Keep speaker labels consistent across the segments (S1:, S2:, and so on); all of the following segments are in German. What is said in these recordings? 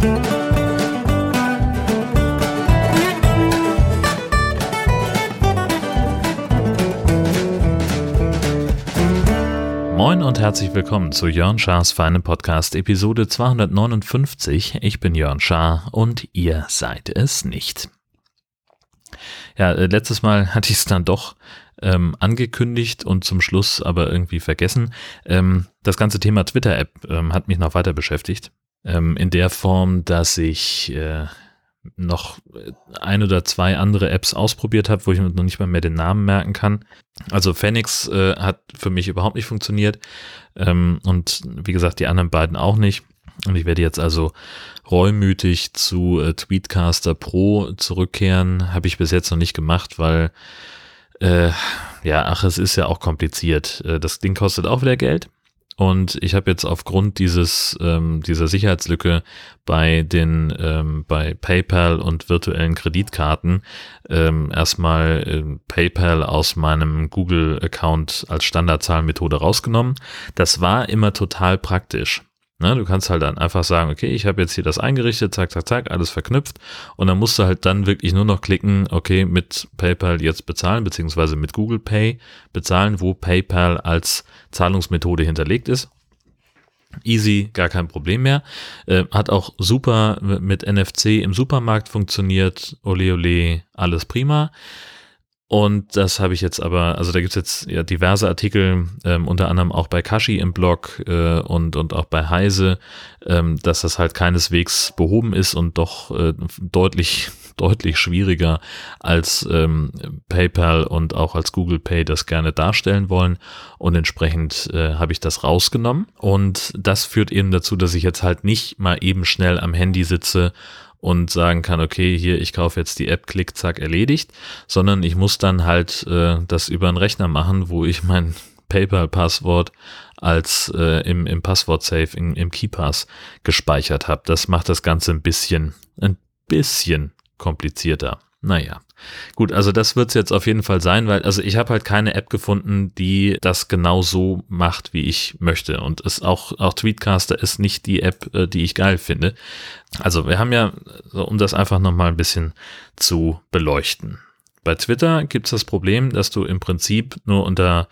S1: Moin und herzlich willkommen zu Jörn Schars Feinen Podcast Episode 259. Ich bin Jörn Schaar und ihr seid es nicht. Ja, äh, letztes Mal hatte ich es dann doch ähm, angekündigt und zum Schluss aber irgendwie vergessen. Ähm, das ganze Thema Twitter-App ähm, hat mich noch weiter beschäftigt. Ähm, in der Form, dass ich äh, noch ein oder zwei andere Apps ausprobiert habe, wo ich noch nicht mal mehr den Namen merken kann. Also Phoenix äh, hat für mich überhaupt nicht funktioniert ähm, und wie gesagt die anderen beiden auch nicht. Und ich werde jetzt also reumütig zu äh, Tweetcaster Pro zurückkehren. Habe ich bis jetzt noch nicht gemacht, weil äh, ja, ach, es ist ja auch kompliziert. Äh, das Ding kostet auch wieder Geld. Und ich habe jetzt aufgrund dieses ähm, dieser Sicherheitslücke bei den ähm, bei PayPal und virtuellen Kreditkarten ähm, erstmal äh, PayPal aus meinem Google-Account als Standardzahlmethode rausgenommen. Das war immer total praktisch. Ne, du kannst halt dann einfach sagen, okay, ich habe jetzt hier das eingerichtet, zack, zack, zack, alles verknüpft und dann musst du halt dann wirklich nur noch klicken, okay, mit PayPal jetzt bezahlen, beziehungsweise mit Google Pay bezahlen, wo PayPal als Zahlungsmethode hinterlegt ist. Easy, gar kein Problem mehr. Äh, hat auch super mit NFC im Supermarkt funktioniert. Ole ole, alles prima. Und das habe ich jetzt aber, also da gibt's jetzt ja diverse Artikel, ähm, unter anderem auch bei Kashi im Blog äh, und, und auch bei Heise, ähm, dass das halt keineswegs behoben ist und doch äh, deutlich, deutlich schwieriger als ähm, PayPal und auch als Google Pay das gerne darstellen wollen. Und entsprechend äh, habe ich das rausgenommen. Und das führt eben dazu, dass ich jetzt halt nicht mal eben schnell am Handy sitze und sagen kann, okay, hier, ich kaufe jetzt die App, klick, zack, erledigt, sondern ich muss dann halt äh, das über einen Rechner machen, wo ich mein PayPal-Passwort als äh, im, im Passwort-Safe, im, im KeyPass gespeichert habe. Das macht das Ganze ein bisschen, ein bisschen komplizierter. Naja. Gut, also das wird es jetzt auf jeden Fall sein, weil, also ich habe halt keine App gefunden, die das genau so macht, wie ich möchte. Und es auch, auch Tweetcaster ist nicht die App, äh, die ich geil finde. Also wir haben ja, um das einfach nochmal ein bisschen zu beleuchten. Bei Twitter gibt es das Problem, dass du im Prinzip nur unter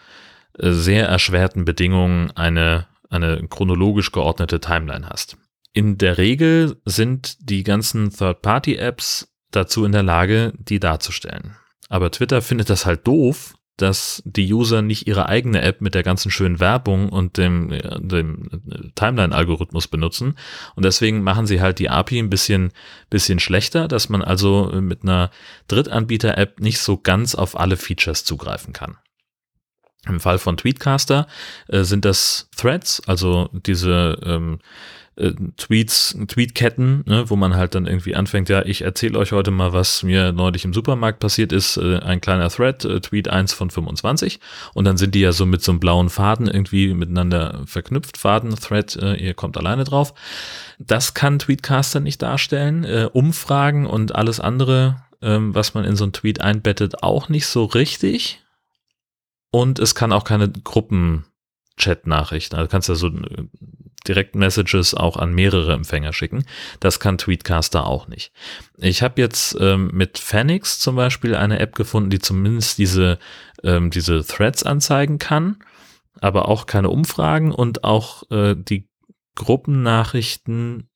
S1: äh, sehr erschwerten Bedingungen eine, eine chronologisch geordnete Timeline hast. In der Regel sind die ganzen Third-Party-Apps dazu in der Lage, die darzustellen. Aber Twitter findet das halt doof, dass die User nicht ihre eigene App mit der ganzen schönen Werbung und dem, dem Timeline-Algorithmus benutzen. Und deswegen machen sie halt die API ein bisschen, bisschen schlechter, dass man also mit einer Drittanbieter-App nicht so ganz auf alle Features zugreifen kann. Im Fall von Tweetcaster äh, sind das Threads, also diese ähm, äh, Tweets, Tweetketten, ne, wo man halt dann irgendwie anfängt, ja, ich erzähle euch heute mal, was mir neulich im Supermarkt passiert ist, äh, ein kleiner Thread, äh, Tweet 1 von 25 und dann sind die ja so mit so einem blauen Faden irgendwie miteinander verknüpft, Faden, Thread, äh, ihr kommt alleine drauf. Das kann Tweetcaster nicht darstellen, äh, Umfragen und alles andere, ähm, was man in so einen Tweet einbettet, auch nicht so richtig und es kann auch keine Gruppen Chat-Nachrichten. Also kannst du so äh, Direct-Messages auch an mehrere Empfänger schicken. Das kann Tweetcaster auch nicht. Ich habe jetzt ähm, mit Phoenix zum Beispiel eine App gefunden, die zumindest diese, ähm, diese Threads anzeigen kann, aber auch keine Umfragen und auch äh, die Gruppennachrichten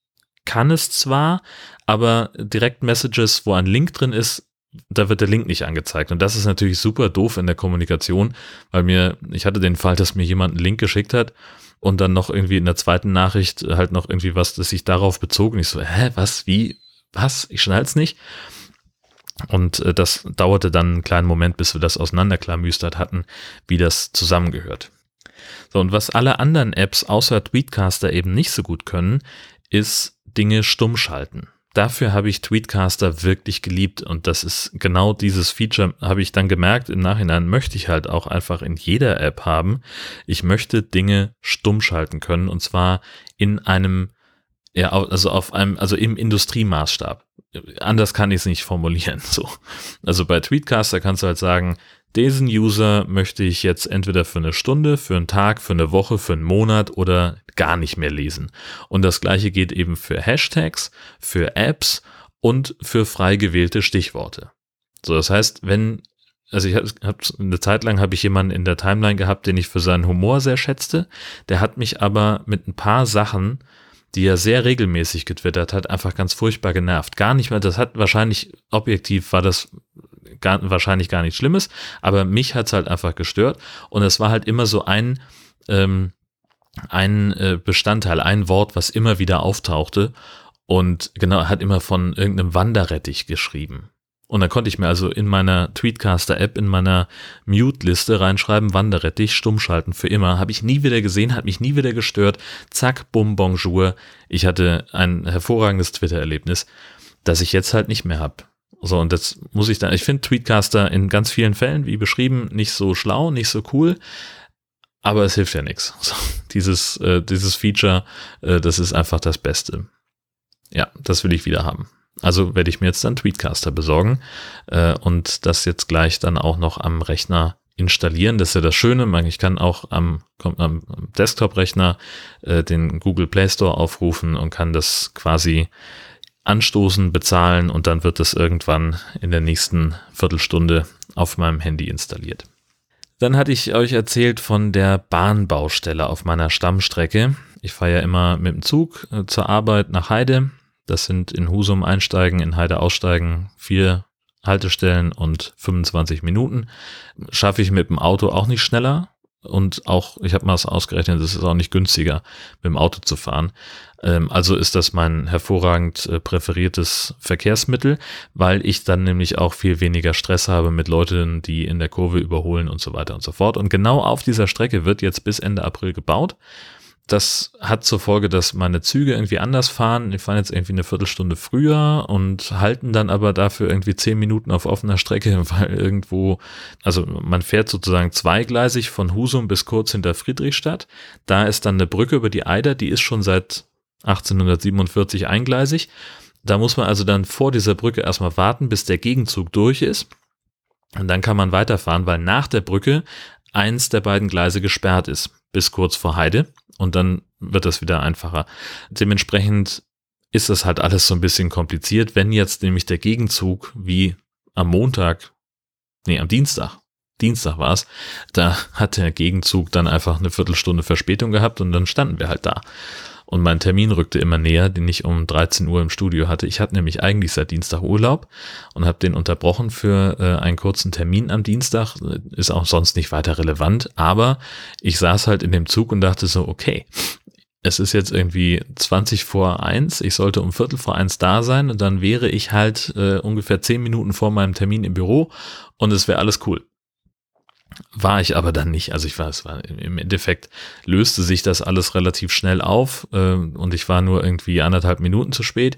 S1: kann es zwar, aber Direct-Messages, wo ein Link drin ist, da wird der Link nicht angezeigt. Und das ist natürlich super doof in der Kommunikation, weil mir, ich hatte den Fall, dass mir jemand einen Link geschickt hat und dann noch irgendwie in der zweiten Nachricht halt noch irgendwie was, das sich darauf bezog. Und ich so, hä, was, wie, was? Ich schnall's nicht. Und äh, das dauerte dann einen kleinen Moment, bis wir das auseinanderklamüstert hatten, wie das zusammengehört. So, und was alle anderen Apps außer Tweetcaster eben nicht so gut können, ist Dinge stumm schalten dafür habe ich Tweetcaster wirklich geliebt und das ist genau dieses Feature, habe ich dann gemerkt, im Nachhinein möchte ich halt auch einfach in jeder App haben. Ich möchte Dinge stumm schalten können und zwar in einem, ja, also auf einem, also im Industriemaßstab. Anders kann ich es nicht formulieren, so. Also bei Tweetcaster kannst du halt sagen, diesen User möchte ich jetzt entweder für eine Stunde, für einen Tag, für eine Woche, für einen Monat oder gar nicht mehr lesen. Und das gleiche geht eben für Hashtags, für Apps und für frei gewählte Stichworte. So, das heißt, wenn also ich habe hab, eine Zeit lang habe ich jemanden in der Timeline gehabt, den ich für seinen Humor sehr schätzte. Der hat mich aber mit ein paar Sachen, die er sehr regelmäßig getwittert hat, einfach ganz furchtbar genervt. Gar nicht mehr, das hat wahrscheinlich, objektiv war das gar, wahrscheinlich gar nichts Schlimmes, aber mich hat's halt einfach gestört. Und es war halt immer so ein, ähm, ein äh, Bestandteil, ein Wort, was immer wieder auftauchte. Und genau, hat immer von irgendeinem Wanderrettich geschrieben. Und dann konnte ich mir also in meiner Tweetcaster-App, in meiner Mute-Liste reinschreiben, Wanderrettich, stummschalten für immer. Habe ich nie wieder gesehen, hat mich nie wieder gestört. Zack, bum, bonjour. Ich hatte ein hervorragendes Twitter-Erlebnis, das ich jetzt halt nicht mehr habe. So, und das muss ich dann, ich finde Tweetcaster in ganz vielen Fällen, wie beschrieben, nicht so schlau, nicht so cool, aber es hilft ja nichts. So, dieses, äh, dieses Feature, äh, das ist einfach das Beste. Ja, das will ich wieder haben. Also werde ich mir jetzt dann Tweetcaster besorgen äh, und das jetzt gleich dann auch noch am Rechner installieren. Das ist ja das Schöne. Ich kann auch am, am Desktop-Rechner äh, den Google Play Store aufrufen und kann das quasi anstoßen, bezahlen und dann wird es irgendwann in der nächsten Viertelstunde auf meinem Handy installiert. Dann hatte ich euch erzählt von der Bahnbaustelle auf meiner Stammstrecke. Ich fahre ja immer mit dem Zug äh, zur Arbeit nach Heide das sind in Husum einsteigen, in Heide aussteigen, vier Haltestellen und 25 Minuten. Schaffe ich mit dem Auto auch nicht schneller. Und auch, ich habe mal das ausgerechnet, es ist auch nicht günstiger, mit dem Auto zu fahren. Ähm, also ist das mein hervorragend äh, präferiertes Verkehrsmittel, weil ich dann nämlich auch viel weniger Stress habe mit Leuten, die in der Kurve überholen und so weiter und so fort. Und genau auf dieser Strecke wird jetzt bis Ende April gebaut. Das hat zur Folge, dass meine Züge irgendwie anders fahren. Die fahren jetzt irgendwie eine Viertelstunde früher und halten dann aber dafür irgendwie zehn Minuten auf offener Strecke, weil irgendwo, also man fährt sozusagen zweigleisig von Husum bis kurz hinter Friedrichstadt. Da ist dann eine Brücke über die Eider, die ist schon seit 1847 eingleisig. Da muss man also dann vor dieser Brücke erstmal warten, bis der Gegenzug durch ist. Und dann kann man weiterfahren, weil nach der Brücke eins der beiden Gleise gesperrt ist, bis kurz vor Heide und dann wird das wieder einfacher. Dementsprechend ist das halt alles so ein bisschen kompliziert, wenn jetzt nämlich der Gegenzug wie am Montag, nee, am Dienstag, Dienstag war es, da hat der Gegenzug dann einfach eine Viertelstunde Verspätung gehabt und dann standen wir halt da. Und mein Termin rückte immer näher, den ich um 13 Uhr im Studio hatte. Ich hatte nämlich eigentlich seit Dienstag Urlaub und habe den unterbrochen für äh, einen kurzen Termin am Dienstag. Ist auch sonst nicht weiter relevant, aber ich saß halt in dem Zug und dachte so, okay, es ist jetzt irgendwie 20 vor eins, ich sollte um Viertel vor eins da sein und dann wäre ich halt äh, ungefähr 10 Minuten vor meinem Termin im Büro und es wäre alles cool. War ich aber dann nicht. Also ich war, es war im Endeffekt löste sich das alles relativ schnell auf äh, und ich war nur irgendwie anderthalb Minuten zu spät.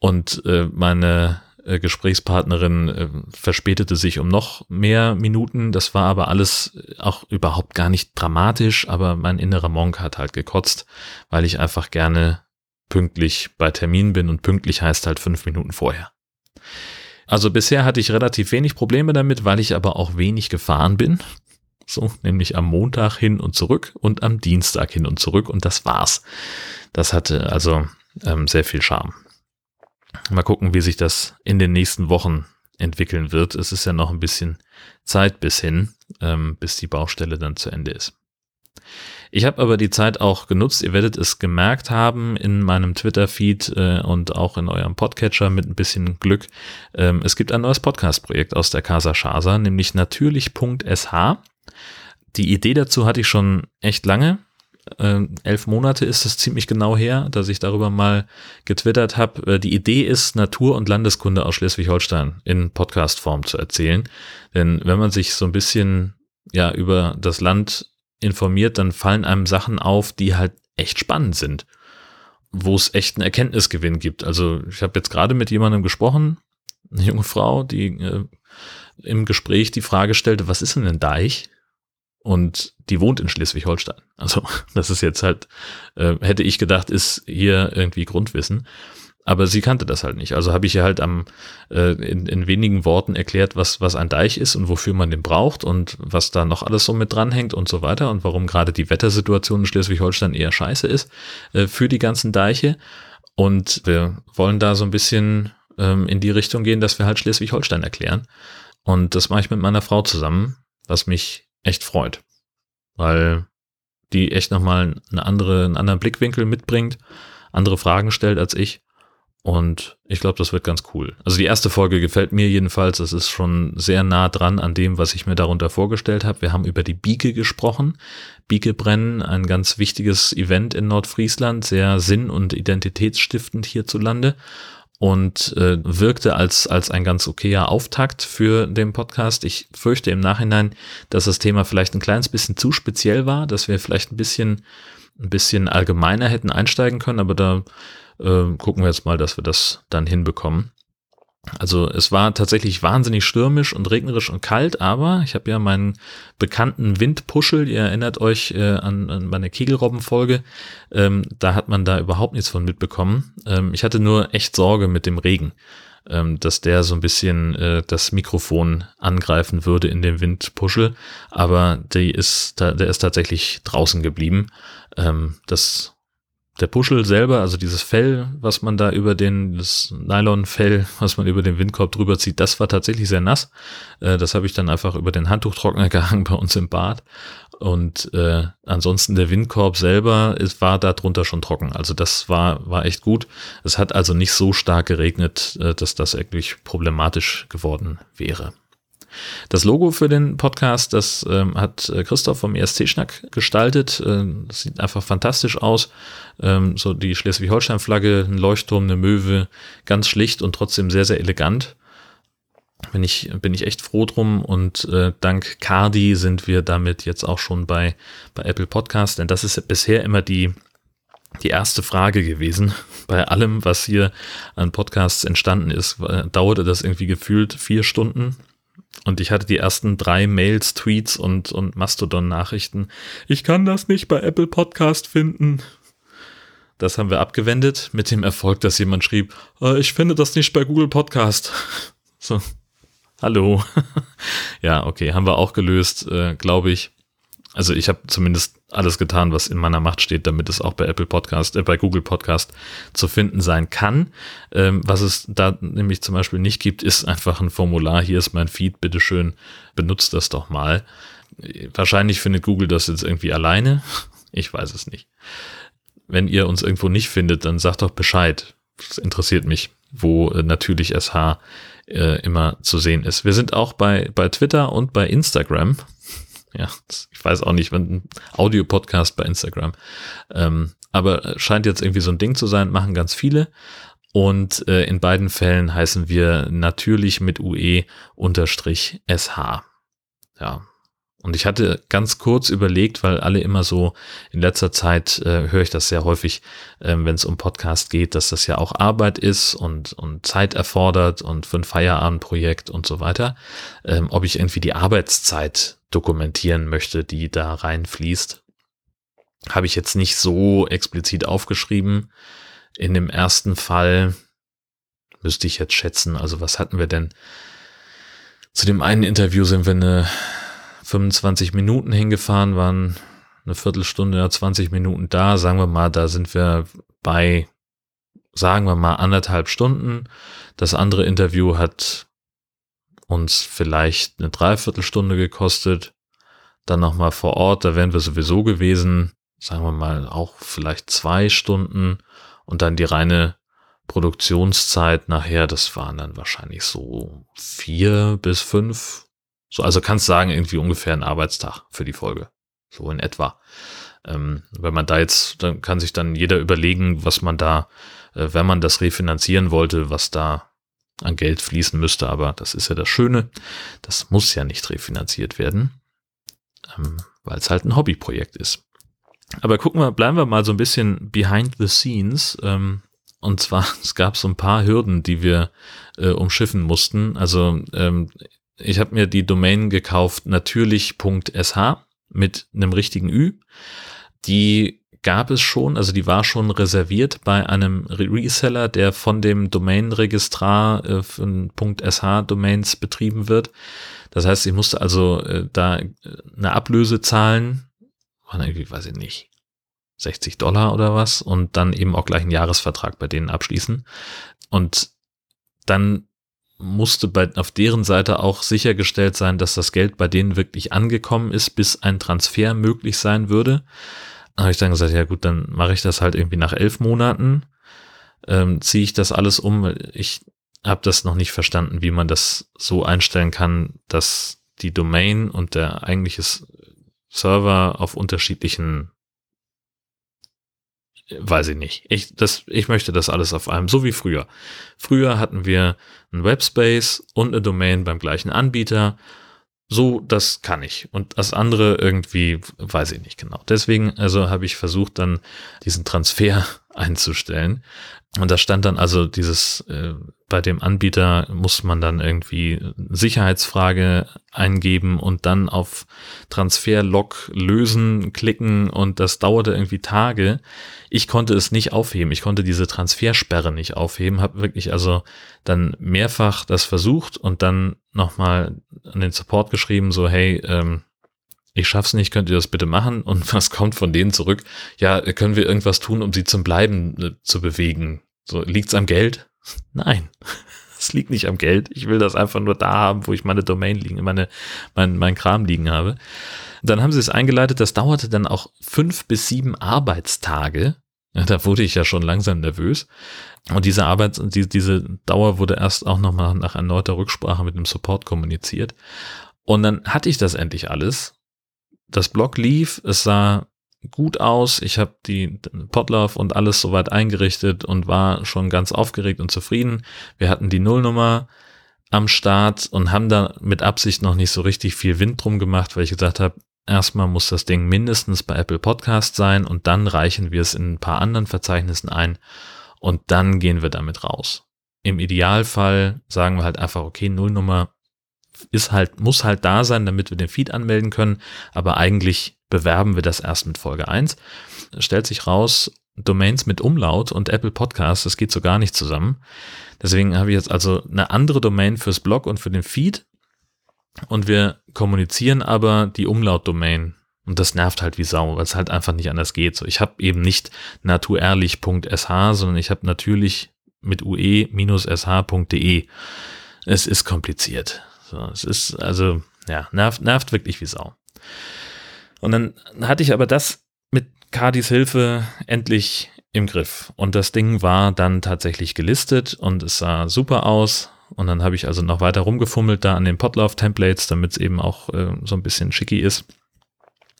S1: Und äh, meine äh, Gesprächspartnerin äh, verspätete sich um noch mehr Minuten. Das war aber alles auch überhaupt gar nicht dramatisch, aber mein innerer Monk hat halt gekotzt, weil ich einfach gerne pünktlich bei Termin bin und pünktlich heißt halt fünf Minuten vorher. Also bisher hatte ich relativ wenig Probleme damit, weil ich aber auch wenig gefahren bin. So, nämlich am Montag hin und zurück und am Dienstag hin und zurück und das war's. Das hatte also ähm, sehr viel Charme. Mal gucken, wie sich das in den nächsten Wochen entwickeln wird. Es ist ja noch ein bisschen Zeit bis hin, ähm, bis die Baustelle dann zu Ende ist. Ich habe aber die Zeit auch genutzt, ihr werdet es gemerkt haben in meinem Twitter-Feed äh, und auch in eurem Podcatcher mit ein bisschen Glück. Ähm, es gibt ein neues Podcast-Projekt aus der Casa Shasa, nämlich natürlich.sh. Die Idee dazu hatte ich schon echt lange. Ähm, elf Monate ist es ziemlich genau her, dass ich darüber mal getwittert habe. Äh, die Idee ist, Natur- und Landeskunde aus Schleswig-Holstein in Podcast-Form zu erzählen. Denn wenn man sich so ein bisschen ja über das Land informiert, dann fallen einem Sachen auf, die halt echt spannend sind, wo es echt einen Erkenntnisgewinn gibt. Also ich habe jetzt gerade mit jemandem gesprochen, eine junge Frau, die äh, im Gespräch die Frage stellte, was ist denn ein Deich? Und die wohnt in Schleswig-Holstein. Also das ist jetzt halt, äh, hätte ich gedacht, ist hier irgendwie Grundwissen. Aber sie kannte das halt nicht. Also habe ich ihr halt am, äh, in, in wenigen Worten erklärt, was, was ein Deich ist und wofür man den braucht und was da noch alles so mit dranhängt und so weiter und warum gerade die Wettersituation in Schleswig-Holstein eher scheiße ist äh, für die ganzen Deiche. Und wir wollen da so ein bisschen ähm, in die Richtung gehen, dass wir halt Schleswig-Holstein erklären. Und das mache ich mit meiner Frau zusammen, was mich echt freut. Weil die echt nochmal eine andere, einen anderen Blickwinkel mitbringt, andere Fragen stellt als ich und ich glaube, das wird ganz cool. Also die erste Folge gefällt mir jedenfalls. Es ist schon sehr nah dran an dem, was ich mir darunter vorgestellt habe. Wir haben über die Bieke gesprochen. Bieke brennen, ein ganz wichtiges Event in Nordfriesland, sehr sinn- und identitätsstiftend hierzulande und äh, wirkte als, als ein ganz okayer Auftakt für den Podcast. Ich fürchte im Nachhinein, dass das Thema vielleicht ein kleines bisschen zu speziell war, dass wir vielleicht ein bisschen, ein bisschen allgemeiner hätten einsteigen können, aber da äh, gucken wir jetzt mal, dass wir das dann hinbekommen. Also es war tatsächlich wahnsinnig stürmisch und regnerisch und kalt, aber ich habe ja meinen bekannten Windpuschel, ihr erinnert euch äh, an, an meine Kegelrobben-Folge, ähm, da hat man da überhaupt nichts von mitbekommen. Ähm, ich hatte nur echt Sorge mit dem Regen, ähm, dass der so ein bisschen äh, das Mikrofon angreifen würde in dem Windpuschel, aber die ist, der ist tatsächlich draußen geblieben. Ähm, das der Puschel selber, also dieses Fell, was man da über den, das Nylonfell, was man über den Windkorb drüber zieht, das war tatsächlich sehr nass. Äh, das habe ich dann einfach über den Handtuchtrockner gehangen bei uns im Bad. Und äh, ansonsten der Windkorb selber ist, war da drunter schon trocken. Also das war, war echt gut. Es hat also nicht so stark geregnet, äh, dass das wirklich problematisch geworden wäre. Das Logo für den Podcast, das ähm, hat äh, Christoph vom ESC-Schnack gestaltet. Ähm, sieht einfach fantastisch aus. Ähm, so die Schleswig-Holstein-Flagge, ein Leuchtturm, eine Möwe, ganz schlicht und trotzdem sehr, sehr elegant. Bin ich, bin ich echt froh drum und äh, dank Cardi sind wir damit jetzt auch schon bei, bei Apple Podcast, denn das ist bisher immer die, die erste Frage gewesen. Bei allem, was hier an Podcasts entstanden ist, dauerte das irgendwie gefühlt vier Stunden und ich hatte die ersten drei Mails, Tweets und, und Mastodon-Nachrichten. Ich kann das nicht bei Apple Podcast finden. Das haben wir abgewendet mit dem Erfolg, dass jemand schrieb, äh, ich finde das nicht bei Google Podcast. So, hallo. ja, okay, haben wir auch gelöst, äh, glaube ich. Also ich habe zumindest alles getan, was in meiner Macht steht, damit es auch bei Apple Podcast, äh, bei Google Podcast zu finden sein kann. Ähm, was es da nämlich zum Beispiel nicht gibt, ist einfach ein Formular. Hier ist mein Feed, bitteschön, benutzt das doch mal. Wahrscheinlich findet Google das jetzt irgendwie alleine. Ich weiß es nicht. Wenn ihr uns irgendwo nicht findet, dann sagt doch Bescheid. Das interessiert mich, wo äh, natürlich SH äh, immer zu sehen ist. Wir sind auch bei, bei Twitter und bei Instagram. Ja, ich weiß auch nicht, wenn ein Audio-Podcast bei Instagram. Ähm, aber scheint jetzt irgendwie so ein Ding zu sein, machen ganz viele. Und äh, in beiden Fällen heißen wir natürlich mit UE unterstrich SH. Ja. Und ich hatte ganz kurz überlegt, weil alle immer so in letzter Zeit äh, höre ich das sehr häufig, äh, wenn es um Podcast geht, dass das ja auch Arbeit ist und, und Zeit erfordert und für ein Feierabendprojekt und so weiter, ähm, ob ich irgendwie die Arbeitszeit dokumentieren möchte, die da reinfließt. Habe ich jetzt nicht so explizit aufgeschrieben. In dem ersten Fall müsste ich jetzt schätzen, also was hatten wir denn? Zu dem einen Interview sind wir eine 25 Minuten hingefahren, waren eine Viertelstunde oder 20 Minuten da. Sagen wir mal, da sind wir bei, sagen wir mal, anderthalb Stunden. Das andere Interview hat uns vielleicht eine Dreiviertelstunde gekostet. Dann nochmal vor Ort, da wären wir sowieso gewesen, sagen wir mal auch vielleicht zwei Stunden und dann die reine Produktionszeit nachher, das waren dann wahrscheinlich so vier bis fünf. So, also kannst sagen, irgendwie ungefähr ein Arbeitstag für die Folge. So in etwa. Ähm, wenn man da jetzt, dann kann sich dann jeder überlegen, was man da, äh, wenn man das refinanzieren wollte, was da an Geld fließen müsste, aber das ist ja das Schöne, das muss ja nicht refinanziert werden, ähm, weil es halt ein Hobbyprojekt ist. Aber gucken wir, bleiben wir mal so ein bisschen behind the scenes. Ähm, und zwar, es gab so ein paar Hürden, die wir äh, umschiffen mussten. Also ähm, ich habe mir die Domain gekauft, natürlich.sh mit einem richtigen Ü. Die gab es schon, also die war schon reserviert bei einem Reseller, der von dem Domain-Registrar äh, von .sh-Domains betrieben wird. Das heißt, ich musste also äh, da äh, eine Ablöse zahlen, waren irgendwie, weiß ich nicht, 60 Dollar oder was und dann eben auch gleich einen Jahresvertrag bei denen abschließen. Und dann musste bei, auf deren Seite auch sichergestellt sein, dass das Geld bei denen wirklich angekommen ist, bis ein Transfer möglich sein würde. Habe ich dann gesagt, ja gut, dann mache ich das halt irgendwie nach elf Monaten, ähm, ziehe ich das alles um. Ich habe das noch nicht verstanden, wie man das so einstellen kann, dass die Domain und der eigentliche Server auf unterschiedlichen weiß ich nicht. Ich, das, ich möchte das alles auf einem, so wie früher. Früher hatten wir einen Webspace und eine Domain beim gleichen Anbieter. So, das kann ich. Und das andere irgendwie, weiß ich nicht genau. Deswegen, also habe ich versucht, dann diesen Transfer einzustellen. Und da stand dann also dieses, äh, bei dem Anbieter muss man dann irgendwie Sicherheitsfrage eingeben und dann auf Transfer-Log lösen klicken und das dauerte irgendwie Tage. Ich konnte es nicht aufheben. Ich konnte diese Transfersperre nicht aufheben. Habe wirklich also dann mehrfach das versucht und dann nochmal an den Support geschrieben, so hey, ähm, ich schaff's nicht, könnt ihr das bitte machen? Und was kommt von denen zurück? Ja, können wir irgendwas tun, um sie zum Bleiben äh, zu bewegen? So, liegt's am Geld? Nein. Es liegt nicht am Geld. Ich will das einfach nur da haben, wo ich meine Domain liegen, meine, mein, mein Kram liegen habe. Dann haben sie es eingeleitet. Das dauerte dann auch fünf bis sieben Arbeitstage. Ja, da wurde ich ja schon langsam nervös. Und diese Arbeit, die, diese Dauer wurde erst auch nochmal nach erneuter Rücksprache mit dem Support kommuniziert. Und dann hatte ich das endlich alles das Blog lief, es sah gut aus. Ich habe die Podlove und alles soweit eingerichtet und war schon ganz aufgeregt und zufrieden. Wir hatten die Nullnummer am Start und haben da mit Absicht noch nicht so richtig viel Wind drum gemacht, weil ich gesagt habe, erstmal muss das Ding mindestens bei Apple Podcast sein und dann reichen wir es in ein paar anderen Verzeichnissen ein und dann gehen wir damit raus. Im Idealfall sagen wir halt einfach, okay, Nullnummer ist halt, muss halt da sein, damit wir den Feed anmelden können. Aber eigentlich bewerben wir das erst mit Folge 1. Stellt sich raus, Domains mit Umlaut und Apple Podcasts, das geht so gar nicht zusammen. Deswegen habe ich jetzt also eine andere Domain fürs Blog und für den Feed. Und wir kommunizieren aber die Umlaut-Domain. Und das nervt halt wie Sau, weil es halt einfach nicht anders geht. So, ich habe eben nicht naturerlich.sh, sondern ich habe natürlich mit ue-sh.de. Es ist kompliziert. So, es ist also, ja, nervt, nervt wirklich wie Sau. Und dann hatte ich aber das mit Cardis Hilfe endlich im Griff. Und das Ding war dann tatsächlich gelistet und es sah super aus. Und dann habe ich also noch weiter rumgefummelt da an den Potlauf-Templates, damit es eben auch äh, so ein bisschen schicky ist.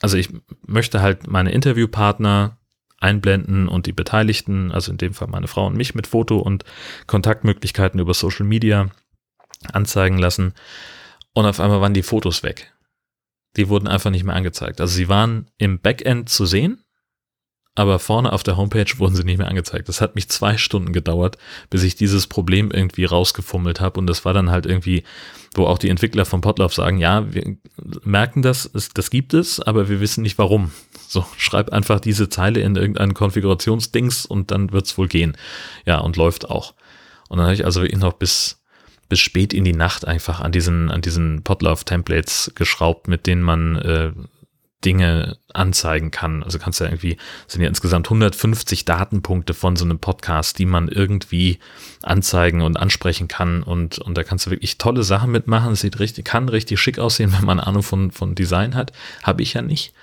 S1: Also ich möchte halt meine Interviewpartner einblenden und die Beteiligten, also in dem Fall meine Frau und mich mit Foto und Kontaktmöglichkeiten über Social Media anzeigen lassen. Und auf einmal waren die Fotos weg. Die wurden einfach nicht mehr angezeigt. Also sie waren im Backend zu sehen, aber vorne auf der Homepage wurden sie nicht mehr angezeigt. Das hat mich zwei Stunden gedauert, bis ich dieses Problem irgendwie rausgefummelt habe. Und das war dann halt irgendwie, wo auch die Entwickler von Potlauf sagen, ja, wir merken das, das gibt es, aber wir wissen nicht warum. So, schreib einfach diese Zeile in irgendeinen Konfigurationsdings und dann wird's wohl gehen. Ja, und läuft auch. Und dann habe ich also wirklich noch bis bis spät in die Nacht einfach an diesen, an diesen Podlove-Templates geschraubt, mit denen man äh, Dinge anzeigen kann. Also kannst du ja irgendwie, sind ja insgesamt 150 Datenpunkte von so einem Podcast, die man irgendwie anzeigen und ansprechen kann. Und, und da kannst du wirklich tolle Sachen mitmachen. Es sieht richtig, kann richtig schick aussehen, wenn man Ahnung von, von Design hat. Habe ich ja nicht.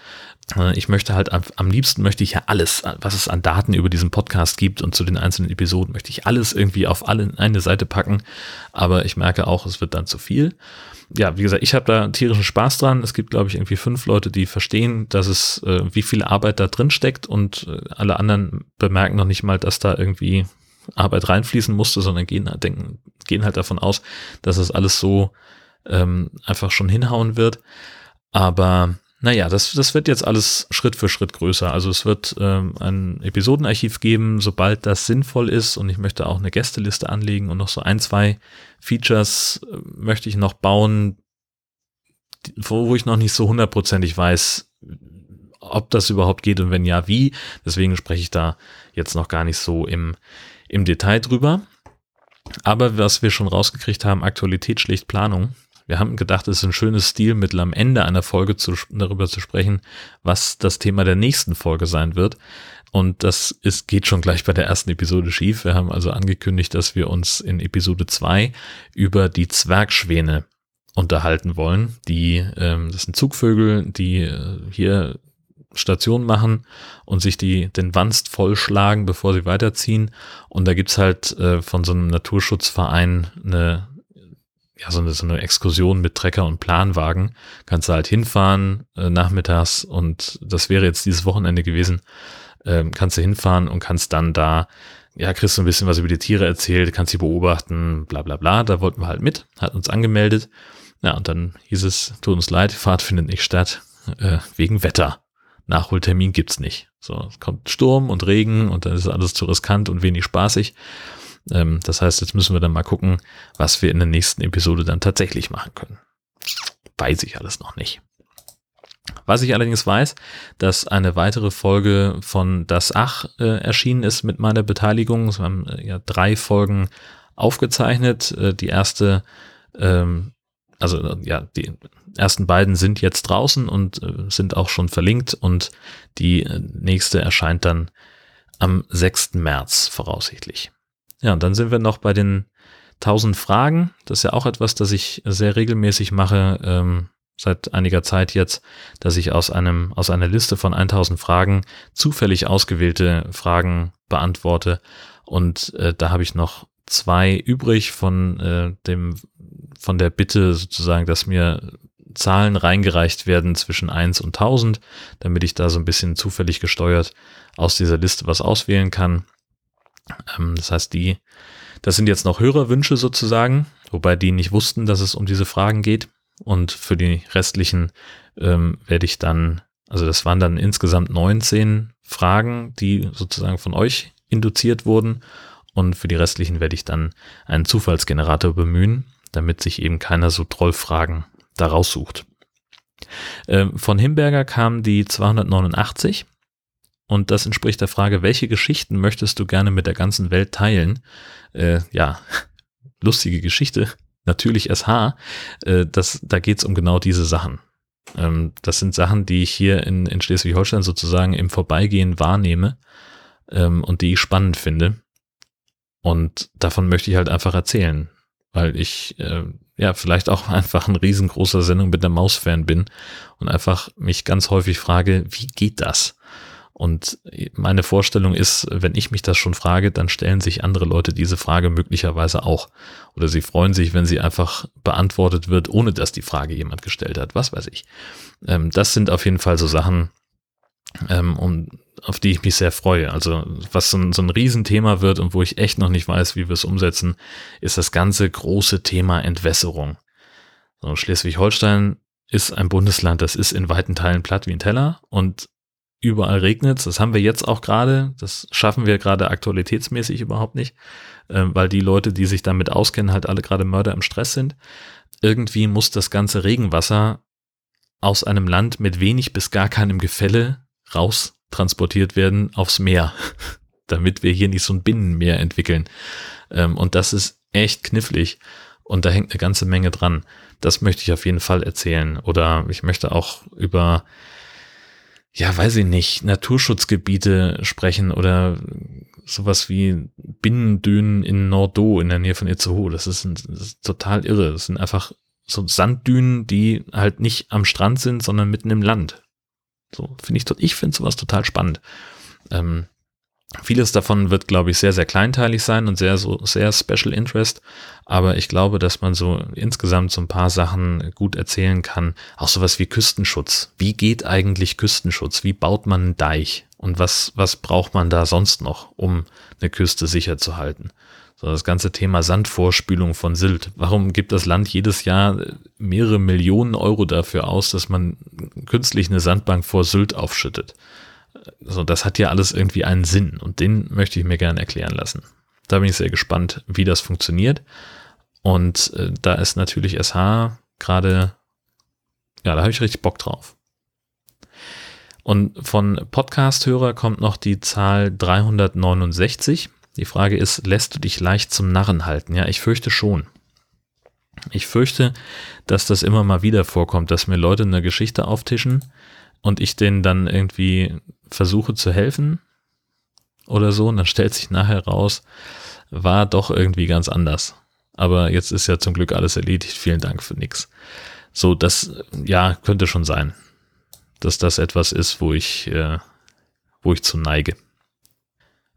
S1: Äh, ich möchte halt am liebsten möchte ich ja alles, was es an Daten über diesen Podcast gibt und zu den einzelnen Episoden, möchte ich alles irgendwie auf alle eine Seite packen. Aber ich merke auch, es wird dann zu viel. Ja, wie gesagt, ich habe da tierischen Spaß dran. Es gibt, glaube ich, irgendwie fünf Leute, die verstehen, dass es, äh, wie viel Arbeit da drin steckt und äh, alle anderen bemerken noch nicht mal, dass da irgendwie Arbeit reinfließen musste, sondern gehen, denken, gehen halt davon aus, dass es alles so ähm, einfach schon hinhauen wird. Aber naja, das, das wird jetzt alles Schritt für Schritt größer. Also es wird ähm, ein Episodenarchiv geben, sobald das sinnvoll ist. Und ich möchte auch eine Gästeliste anlegen und noch so ein, zwei Features äh, möchte ich noch bauen, wo, wo ich noch nicht so hundertprozentig weiß, ob das überhaupt geht und wenn ja, wie. Deswegen spreche ich da jetzt noch gar nicht so im, im Detail drüber. Aber was wir schon rausgekriegt haben, Aktualität schlicht Planung. Wir haben gedacht, es ist ein schönes Stilmittel, am Ende einer Folge zu, darüber zu sprechen, was das Thema der nächsten Folge sein wird. Und das ist, geht schon gleich bei der ersten Episode schief. Wir haben also angekündigt, dass wir uns in Episode zwei über die Zwergschwäne unterhalten wollen. Die, ähm, das sind Zugvögel, die äh, hier Station machen und sich die, den Wanst vollschlagen, bevor sie weiterziehen. Und da gibt's halt äh, von so einem Naturschutzverein eine, ja, so eine, so eine Exkursion mit Trecker und Planwagen. Kannst du halt hinfahren äh, nachmittags und das wäre jetzt dieses Wochenende gewesen. Ähm, kannst du hinfahren und kannst dann da, ja, kriegst du ein bisschen was über die Tiere erzählt, kannst sie beobachten, bla bla bla. Da wollten wir halt mit, hat uns angemeldet. Ja, und dann hieß es, tut uns leid, die Fahrt findet nicht statt, äh, wegen Wetter. Nachholtermin gibt's nicht. So, es kommt Sturm und Regen und dann ist alles zu riskant und wenig spaßig. Ähm, das heißt, jetzt müssen wir dann mal gucken, was wir in der nächsten Episode dann tatsächlich machen können. Weiß ich alles noch nicht. Was ich allerdings weiß, dass eine weitere Folge von Das Ach äh, erschienen ist mit meiner Beteiligung. Wir haben äh, ja drei Folgen aufgezeichnet. Äh, die erste ähm, also ja, die ersten beiden sind jetzt draußen und äh, sind auch schon verlinkt und die äh, nächste erscheint dann am 6. März voraussichtlich. Ja, und dann sind wir noch bei den 1000 Fragen. Das ist ja auch etwas, das ich sehr regelmäßig mache, ähm, seit einiger Zeit jetzt, dass ich aus einem, aus einer Liste von 1000 Fragen zufällig ausgewählte Fragen beantworte. Und äh, da habe ich noch zwei übrig von äh, dem von der Bitte sozusagen, dass mir Zahlen reingereicht werden zwischen 1 und 1000, damit ich da so ein bisschen zufällig gesteuert aus dieser Liste was auswählen kann. Ähm, das heißt, die, das sind jetzt noch Hörerwünsche sozusagen, wobei die nicht wussten, dass es um diese Fragen geht. Und für die restlichen ähm, werde ich dann, also das waren dann insgesamt 19 Fragen, die sozusagen von euch induziert wurden. Und für die restlichen werde ich dann einen Zufallsgenerator bemühen, damit sich eben keiner so Trollfragen da raussucht. Ähm, von Himberger kam die 289 und das entspricht der Frage, welche Geschichten möchtest du gerne mit der ganzen Welt teilen? Äh, ja, lustige Geschichte, natürlich SH, äh, das, da geht's um genau diese Sachen. Ähm, das sind Sachen, die ich hier in, in Schleswig-Holstein sozusagen im Vorbeigehen wahrnehme ähm, und die ich spannend finde. Und davon möchte ich halt einfach erzählen weil ich äh, ja vielleicht auch einfach ein riesengroßer Sendung mit der Maus-Fan bin und einfach mich ganz häufig frage, wie geht das? Und meine Vorstellung ist, wenn ich mich das schon frage, dann stellen sich andere Leute diese Frage möglicherweise auch. Oder sie freuen sich, wenn sie einfach beantwortet wird, ohne dass die Frage jemand gestellt hat. Was weiß ich. Ähm, das sind auf jeden Fall so Sachen, ähm, um, auf die ich mich sehr freue. Also was so ein, so ein Riesenthema wird und wo ich echt noch nicht weiß, wie wir es umsetzen, ist das ganze große Thema Entwässerung. So, Schleswig-Holstein ist ein Bundesland, das ist in weiten Teilen platt wie ein Teller und überall regnet Das haben wir jetzt auch gerade. Das schaffen wir gerade aktualitätsmäßig überhaupt nicht, äh, weil die Leute, die sich damit auskennen, halt alle gerade Mörder im Stress sind. Irgendwie muss das ganze Regenwasser aus einem Land mit wenig bis gar keinem Gefälle raus transportiert werden aufs Meer, damit wir hier nicht so ein Binnenmeer entwickeln. Ähm, und das ist echt knifflig und da hängt eine ganze Menge dran. Das möchte ich auf jeden Fall erzählen. Oder ich möchte auch über, ja, weiß ich nicht, Naturschutzgebiete sprechen oder sowas wie Binnendünen in Nordo in der Nähe von Itzehoe. Das ist, ein, das ist total irre. Das sind einfach so Sanddünen, die halt nicht am Strand sind, sondern mitten im Land. So finde ich, ich finde sowas total spannend. Ähm, vieles davon wird, glaube ich, sehr, sehr kleinteilig sein und sehr, so, sehr Special Interest. Aber ich glaube, dass man so insgesamt so ein paar Sachen gut erzählen kann. Auch sowas wie Küstenschutz. Wie geht eigentlich Küstenschutz? Wie baut man einen Deich? Und was, was braucht man da sonst noch, um eine Küste sicher zu halten? So das ganze Thema Sandvorspülung von Sylt. Warum gibt das Land jedes Jahr mehrere Millionen Euro dafür aus, dass man künstlich eine Sandbank vor Sylt aufschüttet? So, das hat ja alles irgendwie einen Sinn und den möchte ich mir gerne erklären lassen. Da bin ich sehr gespannt, wie das funktioniert. Und äh, da ist natürlich SH gerade, ja, da habe ich richtig Bock drauf. Und von Podcast-Hörer kommt noch die Zahl 369. Die Frage ist, lässt du dich leicht zum Narren halten? Ja, ich fürchte schon. Ich fürchte, dass das immer mal wieder vorkommt, dass mir Leute eine Geschichte auftischen und ich denen dann irgendwie versuche zu helfen oder so und dann stellt sich nachher raus, war doch irgendwie ganz anders. Aber jetzt ist ja zum Glück alles erledigt. Vielen Dank für nix. So, das, ja, könnte schon sein, dass das etwas ist, wo ich, äh, wo ich zu neige.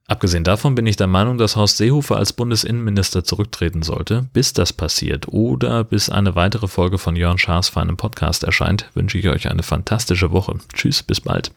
S1: Abgesehen davon bin ich der Meinung, dass Horst Seehofer als Bundesinnenminister zurücktreten sollte. Bis das passiert oder bis eine weitere Folge von Jörn Schaas für einen Podcast erscheint, wünsche ich euch eine fantastische Woche. Tschüss, bis bald.